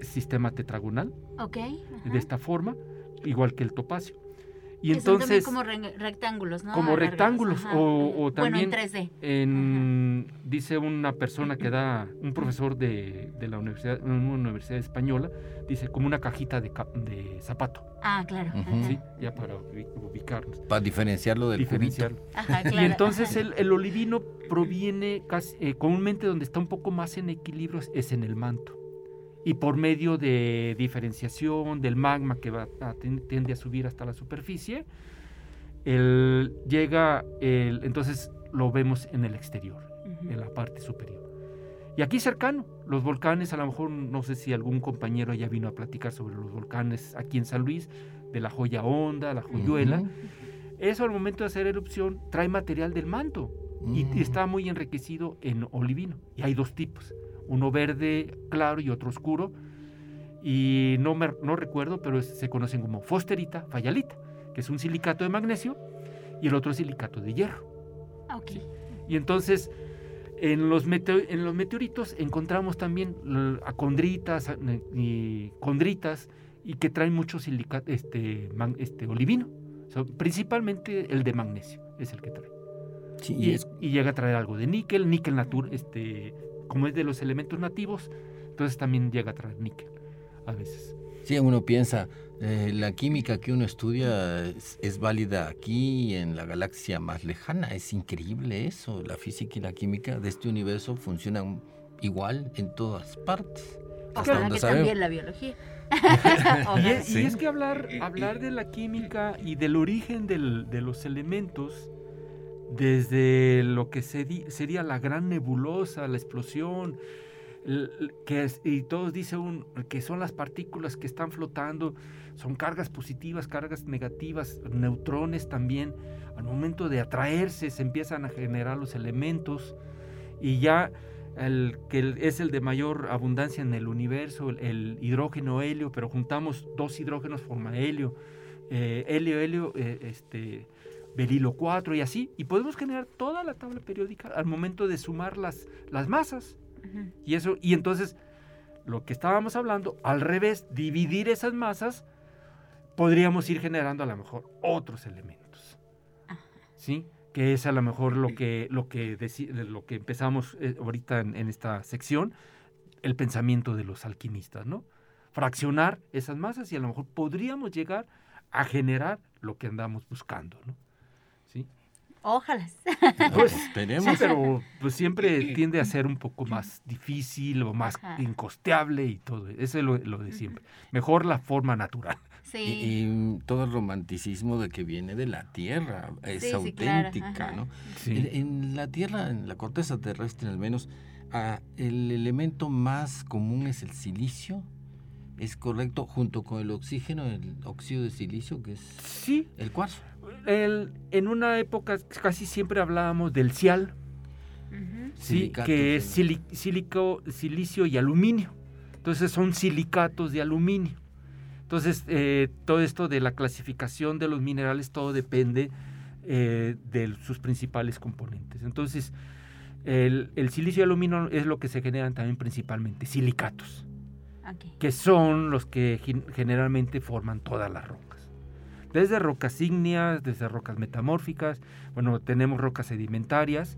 Speaker 3: sistema tetragonal,
Speaker 2: Ok.
Speaker 3: de esta forma, igual que el topacio. Y
Speaker 2: Que son también
Speaker 3: entonces,
Speaker 2: como re- rectángulos, ¿no?
Speaker 3: como
Speaker 2: Alargados,
Speaker 3: rectángulos,
Speaker 2: ajá.
Speaker 3: o, o también
Speaker 2: Bueno, en 3D.
Speaker 3: en- dice una persona que da, un profesor de, de la universidad, una universidad española, dice como una cajita de, de zapato,
Speaker 2: Ah, claro.
Speaker 3: ¿sí? Ya para ubi- ubicarnos,
Speaker 1: Para diferenciarlo del
Speaker 3: diferenciarlo.
Speaker 2: Ajá, claro.
Speaker 3: Y entonces
Speaker 2: ajá.
Speaker 3: el, el olivino proviene casi, eh, comúnmente donde está un poco más en equilibrio es en el manto. Y por medio de diferenciación del magma que va a- tiende a subir hasta la superficie, el- llega, el, entonces lo vemos en el exterior,
Speaker 2: Ujú.
Speaker 3: en la parte superior. Y aquí cercano, los volcanes, a lo mejor no sé si algún compañero ya vino a platicar sobre los volcanes aquí en San Luis, de la joya honda, la joyuela.
Speaker 1: Ujú.
Speaker 3: Eso al momento de hacer erupción trae material del manto y
Speaker 1: Mm.
Speaker 3: está muy enriquecido en olivino. Y hay dos tipos, uno verde claro y otro oscuro. Y no, me, no recuerdo, pero es- se conocen como fosterita, fayalita, que es un silicato de magnesio, y el otro es silicato de hierro.
Speaker 2: Ok.
Speaker 3: Y entonces en los, meteo- en los meteoritos encontramos también acondritas a- y condritas y que traen mucho silica- este, man- este, olivino. So, principalmente el de magnesio es el que trae.
Speaker 1: Sí,
Speaker 3: Y,
Speaker 1: y es-
Speaker 3: y llega a traer algo de níquel, níquel natural, este, como es de los elementos nativos, entonces también llega a traer níquel a veces.
Speaker 1: sí, uno piensa, eh, la química que uno estudia es, es válida aquí y en la galaxia más lejana. Es increíble eso. La física y la química de este universo funcionan igual en todas partes. Hasta
Speaker 2: Ojalá
Speaker 1: donde
Speaker 2: que
Speaker 1: sabemos.
Speaker 2: también la biología.
Speaker 3: Y es, y
Speaker 1: Sí.
Speaker 3: es que hablar, hablar de la química y del origen del- de los elementos, desde lo que sería la gran nebulosa, la explosión, que y todos dicen que son las partículas que están flotando, son cargas positivas, cargas negativas, neutrones también. Al momento de atraerse se empiezan a generar los elementos y ya el que es el de mayor abundancia en el universo, el, el hidrógeno helio, pero juntamos dos hidrógenos forma helio, eh, helio, helio, eh, este, berilo 4 y así, y podemos generar toda la tabla periódica al momento de sumar las, las masas. Y eso, y entonces, lo que estábamos hablando, al revés, dividir esas masas, podríamos ir generando a lo mejor otros elementos.
Speaker 2: Ajá.
Speaker 3: ¿Sí? Que es a lo mejor lo que, lo que, lo que empezamos eh, ahorita en, en esta sección, el pensamiento de los alquimistas, ¿no? Fraccionar esas masas y a lo mejor podríamos llegar a generar lo que andamos buscando, ¿no?
Speaker 2: Ojalá.
Speaker 3: Pues,
Speaker 1: esperemos.
Speaker 3: Sí, pero pues siempre tiende a ser un poco más difícil o más
Speaker 2: Ajá.
Speaker 3: incosteable y todo. Eso es lo, lo de siempre. Mejor la forma natural.
Speaker 2: Sí.
Speaker 1: Y, y todo el romanticismo de que viene de la Tierra es
Speaker 2: Sí, sí, claro,
Speaker 1: auténtica. ¿no? En, en la Tierra, en la corteza terrestre al menos, ah, el elemento más común es el silicio. ¿Es correcto? Junto con el oxígeno, el óxido de silicio, que es
Speaker 3: Sí,
Speaker 1: el cuarzo.
Speaker 3: El- en una época casi siempre hablábamos del cial, que es
Speaker 1: sí.
Speaker 3: silicio y aluminio. Entonces son silicatos de aluminio. Entonces, eh, todo esto de la clasificación de los minerales, todo depende eh, de sus principales componentes. Entonces, el, el silicio y aluminio es lo que se generan también principalmente, silicatos, que son los que gen- generalmente forman todas las rocas. Desde rocas ígneas, desde rocas metamórficas, bueno, tenemos rocas sedimentarias,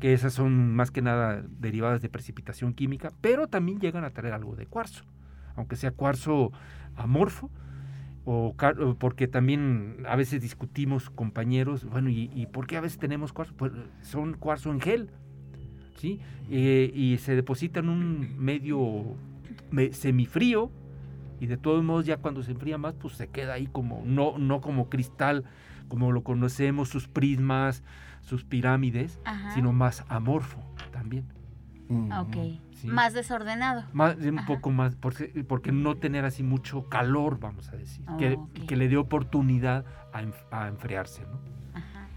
Speaker 3: que esas son más que nada derivadas de precipitación química, pero también llegan a traer algo de cuarzo, aunque sea cuarzo amorfo, o porque también a veces discutimos compañeros, bueno, ¿y, por qué a veces tenemos cuarzo? Pues son cuarzo en gel, ¿sí? Eh, y se deposita en un medio me- semifrío, y de todos modos ya cuando se enfría más, pues se queda ahí como, no, no como cristal, como lo conocemos, sus prismas, sus pirámides,
Speaker 2: Ajá.
Speaker 3: sino más amorfo también.
Speaker 1: Mm,
Speaker 2: Ok.
Speaker 3: Sí.
Speaker 2: Más desordenado.
Speaker 3: Más, un
Speaker 2: Ajá.
Speaker 3: poco más, porque, porque no tener así mucho calor, vamos a decir, que, que le dé oportunidad a, enf- a enfriarse, ¿no?
Speaker 2: Ajá.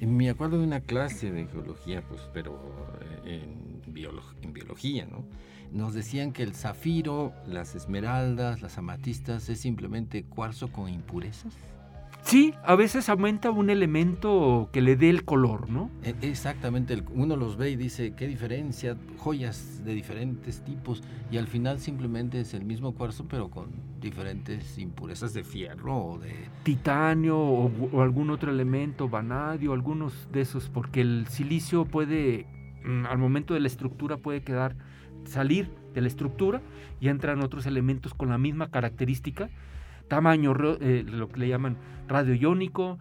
Speaker 1: Y Me acuerdo de una clase de geología, pues, pero eh, en, biolo- en biología, ¿no? Nos decían que el zafiro, las esmeraldas, las amatistas es simplemente cuarzo con impurezas.
Speaker 3: Sí, a veces aumenta un elemento que le dé el color, ¿no?
Speaker 1: E- Exactamente, uno los ve y dice, qué diferencia, joyas de diferentes tipos, y al final simplemente es el mismo cuarzo, pero con diferentes impurezas de fierro o de...
Speaker 3: Titanio o, o algún otro elemento, vanadio, algunos de esos, porque el silicio puede, mm, al momento de la estructura, puede quedar, salir de la estructura y entran otros elementos con la misma característica, tamaño, eh, lo que le llaman radio iónico,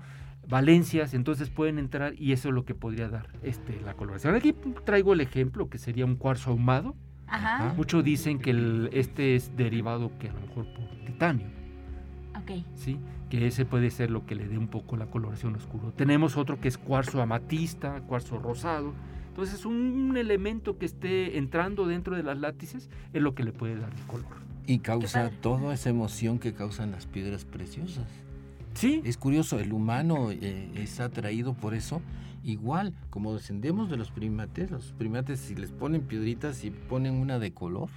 Speaker 3: valencias, entonces pueden entrar y eso es lo que podría dar este, la coloración. Aquí traigo el ejemplo que sería un cuarzo ahumado.
Speaker 2: Ajá.
Speaker 3: Muchos dicen que el- este es derivado que a lo mejor por titanio,
Speaker 2: Ok.
Speaker 3: ¿sí? que ese puede ser lo que le dé un poco la coloración oscuro. Tenemos otro que es cuarzo amatista, cuarzo rosado. Entonces un elemento que esté entrando dentro de las látices es lo que le puede dar el color.
Speaker 1: Y causa toda esa emoción que causan las piedras preciosas.
Speaker 3: Sí,
Speaker 1: Es curioso, el humano eh, es atraído por eso. Igual, como descendemos de los primates, los primates si les ponen piedritas y ponen una de color,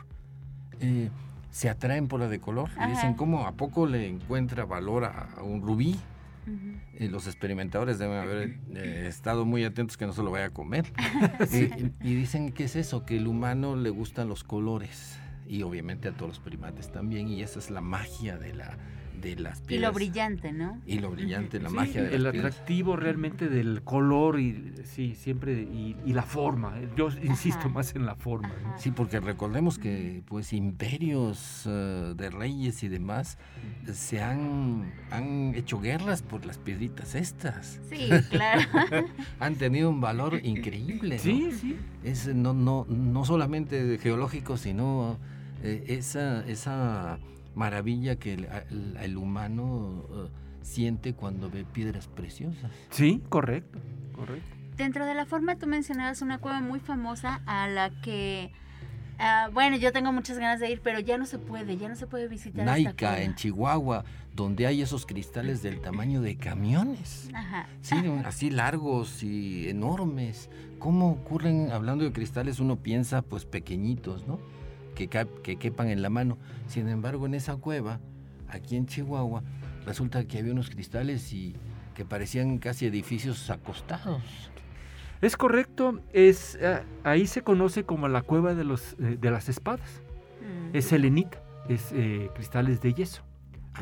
Speaker 1: eh, se atraen por la de color. Y dicen. ¿cómo a poco le encuentra valor a, a un rubí? Eh, los experimentadores deben haber eh, estado muy atentos que no se lo vaya a comer. Y, y dicen que es eso, que el humano le gustan los colores. Y obviamente a todos los primates también. Y esa es la magia de, la, de las
Speaker 2: Y
Speaker 1: piedras.
Speaker 2: lo brillante, ¿no?
Speaker 1: Y lo brillante, la
Speaker 3: Sí,
Speaker 1: magia de
Speaker 3: el
Speaker 1: las piedras.
Speaker 3: atractivo realmente del color y sí, siempre y, y la forma. Yo insisto
Speaker 2: Ajá.
Speaker 3: más en la forma.
Speaker 1: Sí, porque recordemos que pues imperios eh, de reyes y demás se han, han hecho guerras por las piedritas estas.
Speaker 2: Sí, claro.
Speaker 1: Han tenido un valor increíble. ¿no?
Speaker 3: Sí, sí.
Speaker 1: Es no, no, no solamente geológico, sino eh, esa, esa maravilla que el, el- el humano eh, siente cuando ve piedras preciosas.
Speaker 3: Sí, correcto, correcto.
Speaker 2: Dentro de la forma tú mencionabas una cueva muy famosa a la que, ah, bueno, yo tengo muchas ganas de ir, pero ya no se puede, ya no se puede visitar esta
Speaker 1: Naica,
Speaker 2: cueva.
Speaker 1: en Chihuahua, donde hay esos cristales del tamaño de camiones.
Speaker 2: Ajá.
Speaker 1: Sí, así largos y enormes. ¿Cómo ocurren, hablando de cristales, uno piensa pues pequeñitos, ¿no? Que, quepan en la mano. Sin embargo, en esa cueva, aquí en Chihuahua, resulta que había unos cristales y que parecían casi edificios acostados.
Speaker 3: Es correcto, es ah, ahí se conoce como la cueva de los eh, de las espadas.
Speaker 2: Mm.
Speaker 3: Es selenita, es eh, cristales de yeso.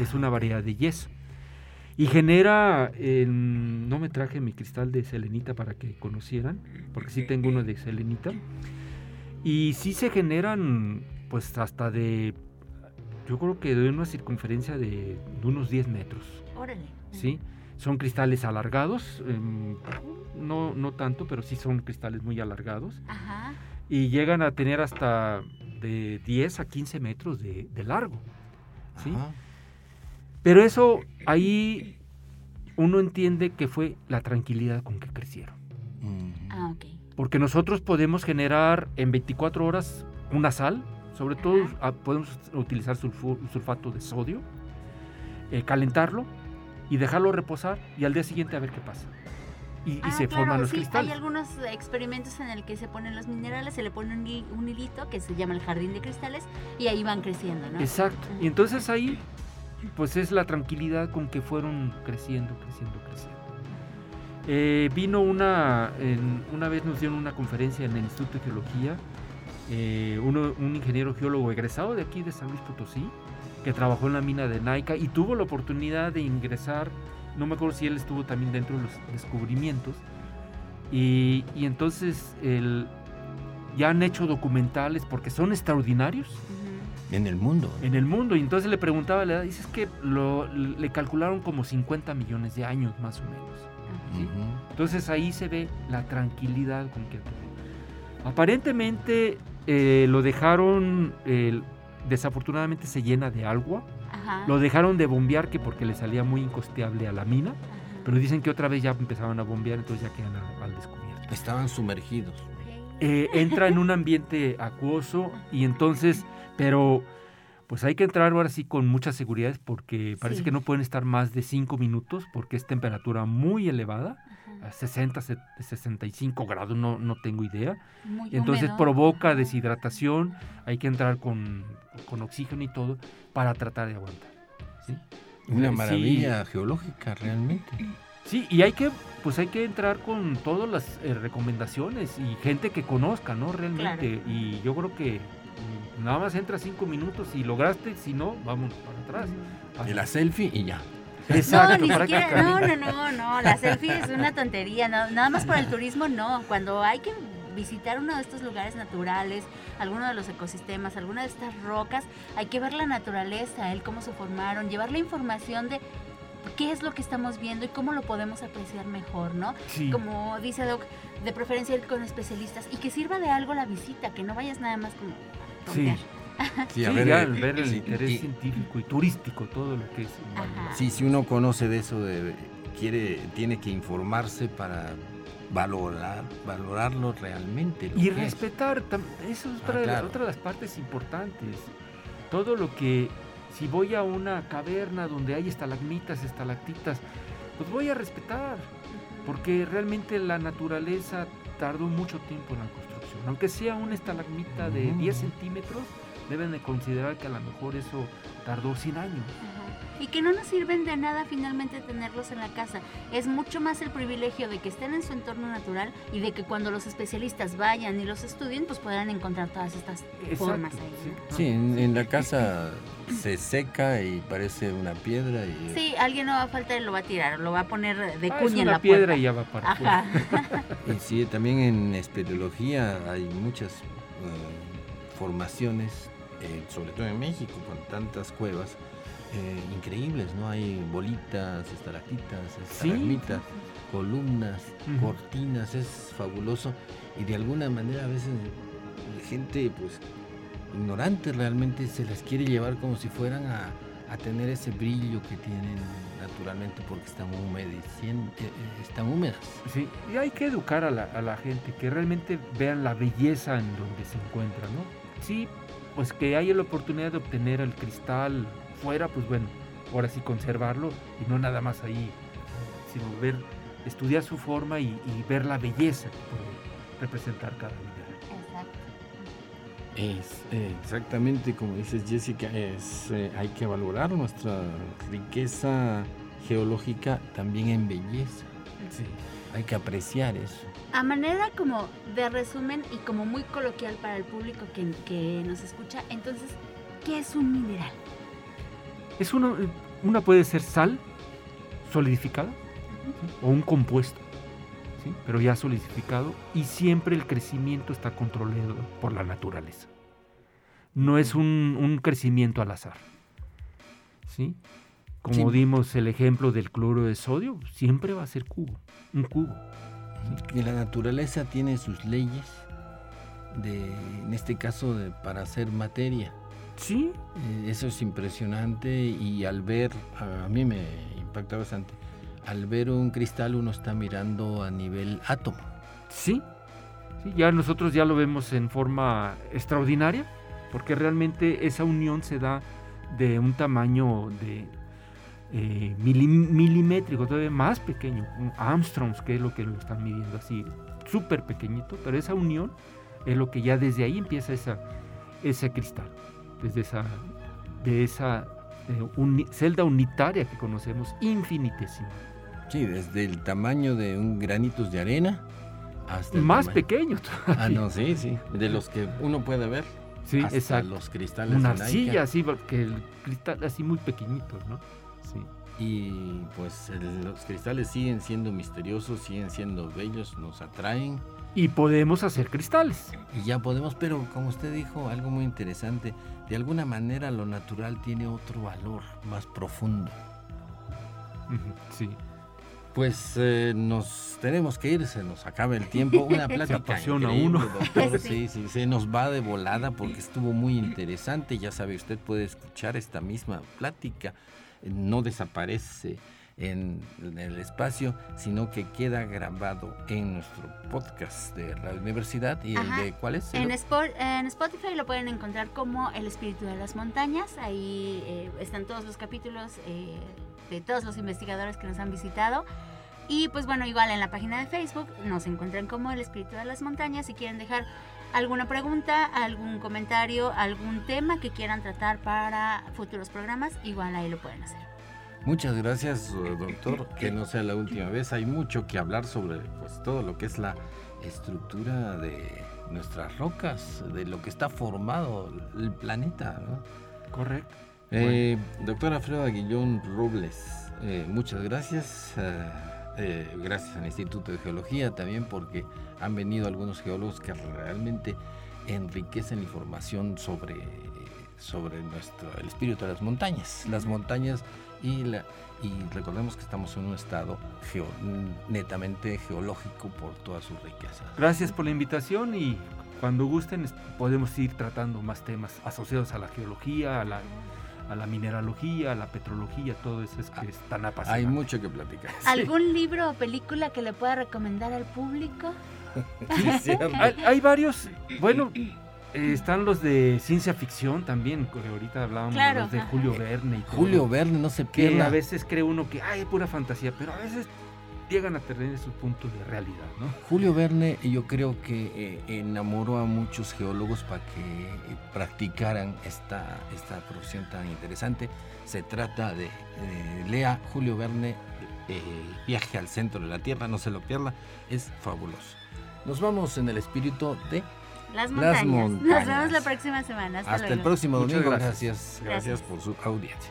Speaker 3: Es una variedad de yeso. Y genera, en- no me traje mi cristal de selenita para que conocieran, porque sí tengo uno de selenita. Y sí se generan, pues hasta de, yo creo que de una circunferencia de, de unos 10 metros.
Speaker 2: Órale.
Speaker 3: ¿sí? Son cristales alargados, em, no, no tanto, pero sí son cristales muy alargados.
Speaker 2: Ajá.
Speaker 3: Y llegan a tener hasta de 10 a 15 metros de, de largo. ¿sí?
Speaker 1: Ajá.
Speaker 3: Pero eso ahí uno entiende que fue la tranquilidad con que crecieron.
Speaker 1: Mm.
Speaker 2: Ah, ok.
Speaker 3: Porque nosotros podemos generar en 24 horas una sal, sobre todo ah, podemos utilizar sulfato de sodio, eh, calentarlo y dejarlo reposar y al día siguiente a ver qué pasa. Y, y
Speaker 2: Ah,
Speaker 3: se
Speaker 2: claro,
Speaker 3: forman los
Speaker 2: sí,
Speaker 3: cristales.
Speaker 2: Hay algunos experimentos en el que se ponen los minerales, se le pone un hilito que se llama el jardín de cristales y ahí van creciendo, ¿no?
Speaker 3: Exacto. Y entonces ahí, pues es la tranquilidad con que fueron creciendo, creciendo, creciendo. Eh, vino una, en- una vez nos dieron una conferencia en el Instituto de Geología, eh, uno- un ingeniero geólogo egresado de aquí de San Luis Potosí, que trabajó en la mina de Naica y tuvo la oportunidad de ingresar, no me acuerdo si él estuvo también dentro de los descubrimientos, y, y entonces el- ya han hecho documentales porque son extraordinarios.
Speaker 1: En el mundo.
Speaker 3: en el mundo. Y entonces le preguntaba la edad, dices que lo, le calcularon como 50 millones de años más o menos. Entonces ahí se ve la tranquilidad con que Aparentemente eh, lo dejaron, eh, desafortunadamente se llena de agua,
Speaker 2: Ajá.
Speaker 3: lo dejaron de bombear que porque le salía muy incosteable a la mina,
Speaker 2: Ajá.
Speaker 3: pero dicen que otra vez ya empezaban a bombear, entonces ya quedan a- al descubierto.
Speaker 1: Estaban sumergidos.
Speaker 3: Eh, entra en un ambiente acuoso y entonces, pero pues hay que entrar ahora sí con muchas seguridades porque parece
Speaker 2: Sí.
Speaker 3: que no pueden estar más de 5 minutos porque es temperatura muy elevada, a 60, se- 65 grados, no, no tengo idea.
Speaker 2: Muy
Speaker 3: entonces
Speaker 2: húmedo.
Speaker 3: provoca deshidratación, hay que entrar con, con oxígeno y todo para tratar de aguantar. ¿sí?
Speaker 1: Una
Speaker 3: Sí.
Speaker 1: maravilla geológica realmente.
Speaker 3: Sí, y hay que, pues hay que entrar con todas las eh, recomendaciones y gente que conozca, ¿no? Realmente. Y yo creo que nada más entra cinco minutos y lograste, si no, vamos para atrás.
Speaker 1: Y la selfie y ya.
Speaker 3: Exacto,
Speaker 2: no, ni siquiera, no, no, no, no, la selfie es una tontería, no, nada más por el turismo no, cuando hay que visitar uno de estos lugares naturales, alguno de los ecosistemas, alguna de estas rocas, hay que ver la naturaleza, el cómo se formaron, llevar la información de qué es lo que estamos viendo y cómo lo podemos apreciar mejor, ¿no?
Speaker 3: Sí.
Speaker 2: Como dice Doc, de preferencia ir con especialistas y que sirva de algo la visita, que no vayas nada más como. Tontear.
Speaker 1: Sí,
Speaker 3: Sí,
Speaker 1: a ver,
Speaker 3: ya
Speaker 1: eh,
Speaker 3: al ver el
Speaker 1: sí,
Speaker 3: interés
Speaker 1: y-
Speaker 3: científico y turístico, todo lo que es.
Speaker 2: Ajá.
Speaker 1: Sí, si uno conoce de eso, de- quiere, tiene que informarse para valorar, valorarlo realmente. lo
Speaker 3: Y
Speaker 1: que es.
Speaker 3: respetar, tam- eso es
Speaker 1: Ah,
Speaker 3: otra,
Speaker 1: claro.
Speaker 3: otra de las partes importantes. Todo lo que, si voy a una caverna donde hay estalagmitas, estalactitas, pues voy a respetar, porque realmente la naturaleza tardó mucho tiempo en la construcción. Aunque sea una estalagmita de
Speaker 1: Mm.
Speaker 3: 10 centímetros, deben de considerar que a lo mejor eso tardó 100 años.
Speaker 2: Ajá. Y que no nos sirven de nada finalmente tenerlos en la casa. Es mucho más el privilegio de que estén en su entorno natural y de que cuando los especialistas vayan y los estudien, pues puedan encontrar todas estas formas ahí.
Speaker 3: sí.
Speaker 2: ¿no?
Speaker 1: Sí, en, en la casa se seca y parece una piedra. Y,
Speaker 2: Sí, alguien no va a faltar y lo va a tirar, lo va a poner de
Speaker 3: Ah,
Speaker 2: cuña
Speaker 3: es
Speaker 2: en
Speaker 3: una
Speaker 2: la
Speaker 3: piedra
Speaker 2: puerta.
Speaker 3: y ya va para
Speaker 2: Ajá.
Speaker 1: y sí, también en espeleología hay muchas eh, formaciones, eh, sobre todo en México, con tantas cuevas. eh, increíbles, ¿no? Hay bolitas, estalactitas,
Speaker 3: Sí,
Speaker 1: estalagmitas, columnas, cortinas, es fabuloso y de alguna manera a veces la gente pues ignorante realmente se las quiere llevar como si fueran a, a tener ese brillo que tienen naturalmente porque están eh, están húmedas.
Speaker 3: Sí, y hay que educar a la, a la gente, que realmente vean la belleza en donde se encuentra, ¿no? Sí, pues que haya la oportunidad de obtener el cristal fuera, pues bueno, ahora sí conservarlo y no nada más ahí, sino ver, estudiar su forma y, y ver la belleza que puede representar cada mineral.
Speaker 1: Es eh, exactamente como dices Jessica, es, eh, hay que valorar nuestra riqueza geológica también en belleza.
Speaker 3: Sí.
Speaker 1: Hay que apreciar eso.
Speaker 2: A manera como de resumen y como muy coloquial para el público que, que nos escucha, entonces, ¿qué es un mineral?
Speaker 3: Es una, una puede ser sal solidificada ¿sí? o un compuesto, ¿sí? pero ya solidificado y siempre el crecimiento está controlado por la naturaleza. No es un, un crecimiento al azar. ¿sí? Como
Speaker 1: Sí.
Speaker 3: dimos el ejemplo del cloro de sodio, siempre va a ser cubo, un cubo.
Speaker 1: Y la naturaleza tiene sus leyes, de, en este caso de, para hacer materia.
Speaker 3: Sí,
Speaker 1: Eh, eso es impresionante y al ver, a, a mí me impacta bastante, al ver un cristal uno está mirando a nivel átomo.
Speaker 3: Sí, ya nosotros ya lo vemos en forma extraordinaria, porque realmente esa unión se da de un tamaño de eh, mili- milimétrico, todavía más pequeño, Armstrongs, que es lo que lo están midiendo así, súper pequeñito, pero esa unión es lo que ya desde ahí empieza esa, ese cristal, desde esa, de esa eh, celda unitaria que conocemos, infinitesimal.
Speaker 1: Sí, desde el tamaño de un granitos de arena hasta el
Speaker 3: Más
Speaker 1: tamaño-
Speaker 3: pequeño
Speaker 1: Ah,
Speaker 3: todavía.
Speaker 1: no, sí, sí, de los que uno puede ver.
Speaker 3: Sí,
Speaker 1: hasta
Speaker 3: exacto.
Speaker 1: los cristales.
Speaker 3: Una arcilla así, porque el cristal así muy pequeñitos, ¿no? Sí.
Speaker 1: Y pues el- los cristales siguen siendo misteriosos, siguen siendo bellos, nos atraen.
Speaker 3: Y podemos hacer cristales.
Speaker 1: Y ya podemos, pero como usted dijo, algo muy interesante, de alguna manera lo natural tiene otro valor más profundo.
Speaker 3: Sí.
Speaker 1: Pues eh, nos tenemos que ir, se nos acaba el tiempo. Una plática
Speaker 3: apasiona
Speaker 1: increíble,
Speaker 3: uno.
Speaker 1: doctor.
Speaker 2: Sí.
Speaker 1: Sí, sí, se nos va de volada porque estuvo muy interesante. Ya sabe, usted puede escuchar esta misma plática. eh, No desaparece en, el espacio, sino que queda grabado en nuestro podcast de la universidad. ¿Y
Speaker 2: Ajá.
Speaker 1: el de cuál es?
Speaker 2: En, en Spotify lo pueden encontrar como El Espíritu de las Montañas. Ahí eh, están todos los capítulos eh, de todos los investigadores que nos han visitado. Y pues bueno, igual en la página de Facebook nos encuentran como El Espíritu de las Montañas. Si quieren dejar alguna pregunta, algún comentario, algún tema que quieran tratar para futuros programas, igual ahí lo pueden hacer.
Speaker 1: Muchas gracias, doctor. Que no sea la última vez. Hay mucho que hablar sobre pues, todo lo que es la estructura de nuestras rocas, de lo que está formado el planeta.
Speaker 3: Correcto.
Speaker 1: Eh, doctor Alfredo Aguillón Robles, eh, muchas gracias. Eh, gracias al Instituto de Geología también porque han venido algunos geólogos que realmente enriquecen la información sobre, sobre nuestro, el espíritu de las montañas. Las montañas y, la, y recordemos que estamos en un estado netamente geológico por toda su riqueza.
Speaker 3: Gracias por la invitación y cuando gusten podemos ir tratando más temas asociados a la geología, a la, a la mineralogía, a la petrología, todo eso es que es tan apasionante.
Speaker 1: Hay mucho que platicar.
Speaker 2: ¿Algún libro o película que le pueda recomendar al público?
Speaker 3: hay, hay, varios, bueno, eh, están los de ciencia ficción también, que ahorita hablábamos de Julio Verne y todo.
Speaker 1: Julio Verne, no se pierda.
Speaker 3: a veces cree uno que hay pura fantasía, pero a veces llegan a tener su punto de realidad, ¿no?
Speaker 1: Julio Verne yo creo que eh, enamoró a muchos geólogos para que eh, practicaran esta, esta profesión tan interesante. Se trata de, lea Julio Verne, Viaje al centro de la Tierra, no se lo pierda, es fabuloso. Nos vamos en el espíritu de
Speaker 2: las montañas. Nos vemos la próxima semana.
Speaker 1: Hasta, el próximo domingo. gracias. gracias. por su audiencia.